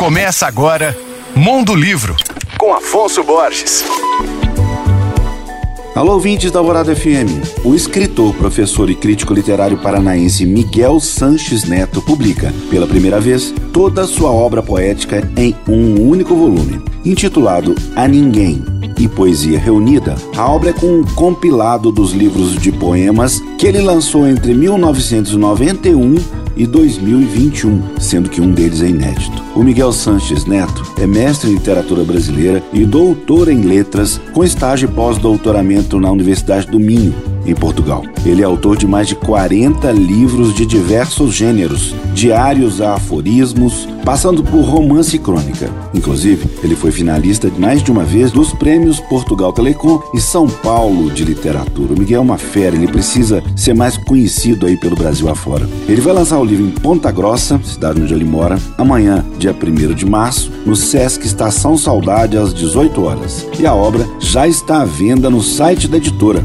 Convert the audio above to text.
Começa agora Mundo Livro, com Afonso Borges. Alô, ouvintes da Alvorada FM. O escritor, professor e crítico literário paranaense Miguel Sanches Neto publica, pela primeira vez, toda a sua obra poética em um único volume, intitulado A Ninguém e Poesia Reunida. A obra é com um compilado dos livros de poemas que ele lançou entre 1991 e 2021, sendo que um deles é inédito. O Miguel Sanches Neto é mestre em literatura brasileira e doutor em letras, com estágio e pós-doutoramento na Universidade do Minho, em Portugal. Ele é autor de mais de 40 livros de diversos gêneros, diários a aforismos, passando por romance e crônica. Inclusive, ele foi finalista mais de uma vez dos prêmios Portugal Telecom e São Paulo de Literatura. O Miguel é uma fera, ele precisa ser mais conhecido aí pelo Brasil afora. Ele vai lançar o livro em Ponta Grossa, cidade onde ele mora, amanhã, dia 1 de março, no Sesc Estação Saudade, às 18 horas. E a obra já está à venda no site da editora,